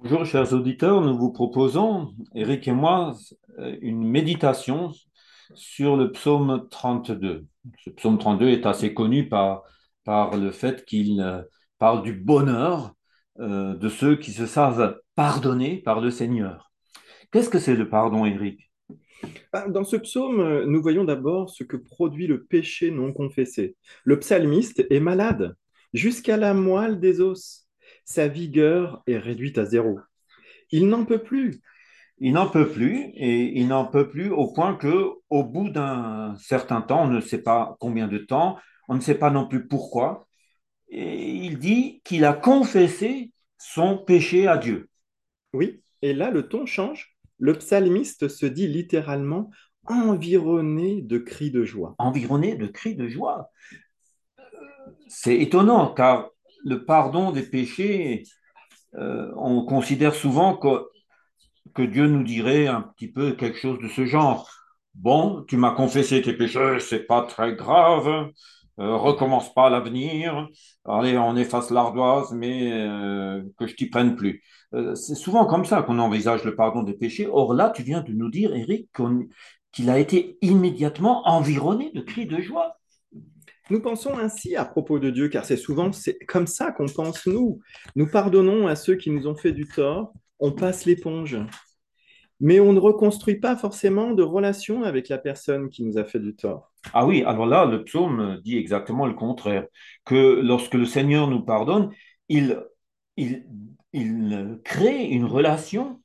Bonjour, chers auditeurs. Nous vous proposons, Eric et moi, euh, une méditation sur le psaume 32. Ce psaume 32 est assez connu par, le fait qu'il euh, parle du bonheur euh, de ceux qui se savent pardonnés par le Seigneur. Qu'est-ce que c'est le pardon, Eric? Ah, Dans ce psaume, nous voyons d'abord ce que produit le péché non confessé. Le psalmiste est malade, jusqu'à la moelle des os. Sa vigueur est réduite à zéro. Il n'en peut plus. Il n'en peut plus et il n'en peut plus au point que, au bout d'un certain temps, on ne sait pas combien de temps, on ne sait pas non plus pourquoi, et il dit qu'il a confessé son péché à Dieu. Oui, et là, le ton change. Le psalmiste se dit littéralement environné de cris de joie. environné de cris de joie. C'est étonnant car le pardon des péchés, euh, on considère souvent que, Dieu nous dirait un petit peu quelque chose de ce genre. Bon, tu m'as confessé tes péchés, c'est pas très grave, euh, recommence pas l'avenir, allez, on efface l'ardoise, mais euh, que je t'y prenne plus. C'est souvent comme ça qu'on envisage le pardon des péchés. Or là, tu viens de nous dire, Eric, qu'il a été immédiatement environné de cris de joie. Nous pensons ainsi à propos de Dieu, car c'est souvent comme ça qu'on pense nous. Nous pardonnons à ceux qui nous ont fait du tort, on passe l'éponge. Mais on ne reconstruit pas forcément de relation avec la personne qui nous a fait du tort. Ah oui, alors là, le psaume dit exactement le contraire, que lorsque le Seigneur nous pardonne, il, il, il crée une relation,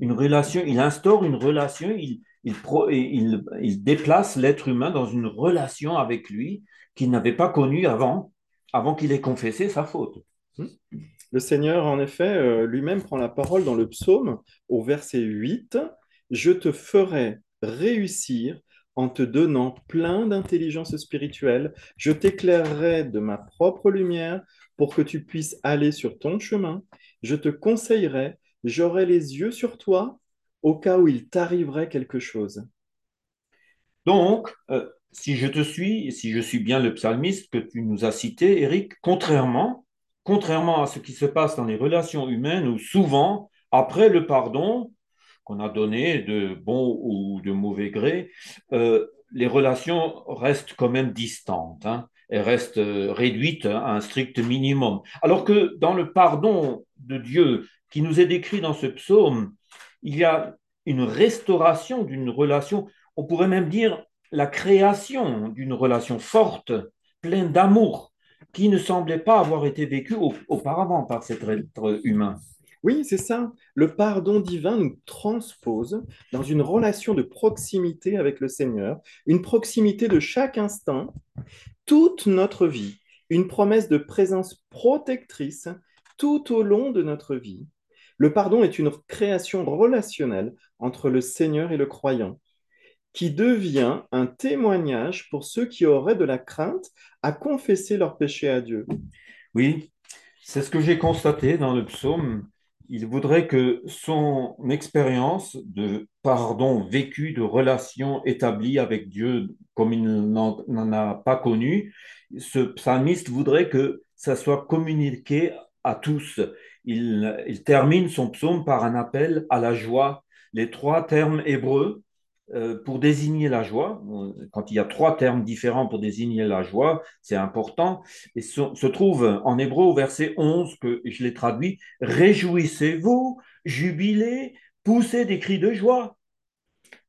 une relation, il instaure une relation, il, il, déplace l'être humain dans une relation avec lui qu'il n'avait pas connue avant, avant qu'il ait confessé sa faute. Hmm Le Seigneur, en effet, euh, lui-même prend la parole dans le psaume au verset 8. Je te ferai réussir en te donnant plein d'intelligence spirituelle. Je t'éclairerai de ma propre lumière pour que tu puisses aller sur ton chemin. Je te conseillerai, j'aurai les yeux sur toi au cas où il t'arriverait quelque chose. Donc, euh, si je te suis, si je suis bien le psalmiste que tu nous as cité, Eric, contrairement, contrairement à ce qui se passe dans les relations humaines où souvent, après le pardon qu'on a donné de bon ou de mauvais gré, euh, les relations restent quand même distantes, hein. Elles restent euh, réduites à un strict minimum. Alors que dans le pardon de Dieu qui nous est décrit dans ce psaume, il y a une restauration d'une relation on pourrait même dire la création d'une relation forte, pleine d'amour, qui ne semblait pas avoir été vécue au- auparavant par cet être humain. Oui, c'est ça. Le pardon divin nous transpose dans une relation de proximité avec le Seigneur, une proximité de chaque instant, toute notre vie, une promesse de présence protectrice tout au long de notre vie. Le pardon est une création relationnelle entre le Seigneur et le croyant, qui devient un témoignage pour ceux qui auraient de la crainte à confesser leurs péchés à Dieu. Oui, c'est ce que j'ai constaté dans le psaume. Il voudrait que son expérience de pardon vécu, de relation établie avec Dieu comme il n'en a pas connu, ce psalmiste voudrait que ça soit communiqué à tous. Il, termine son psaume par un appel à la joie. Les trois termes hébreux euh, pour désigner la joie, quand il y a trois termes différents pour désigner la joie, c'est important, et se, trouve en hébreu au verset 11, que je l'ai traduit, Réjouissez-vous, jubilez, poussez des cris de joie.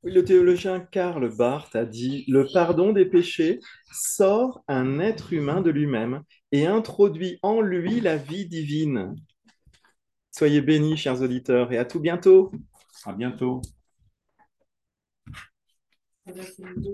Le théologien Karl Barth a dit, Le pardon des péchés sort un être humain de lui-même et introduit en lui la vie divine. Soyez bénis, chers auditeurs, et à tout bientôt. À bientôt.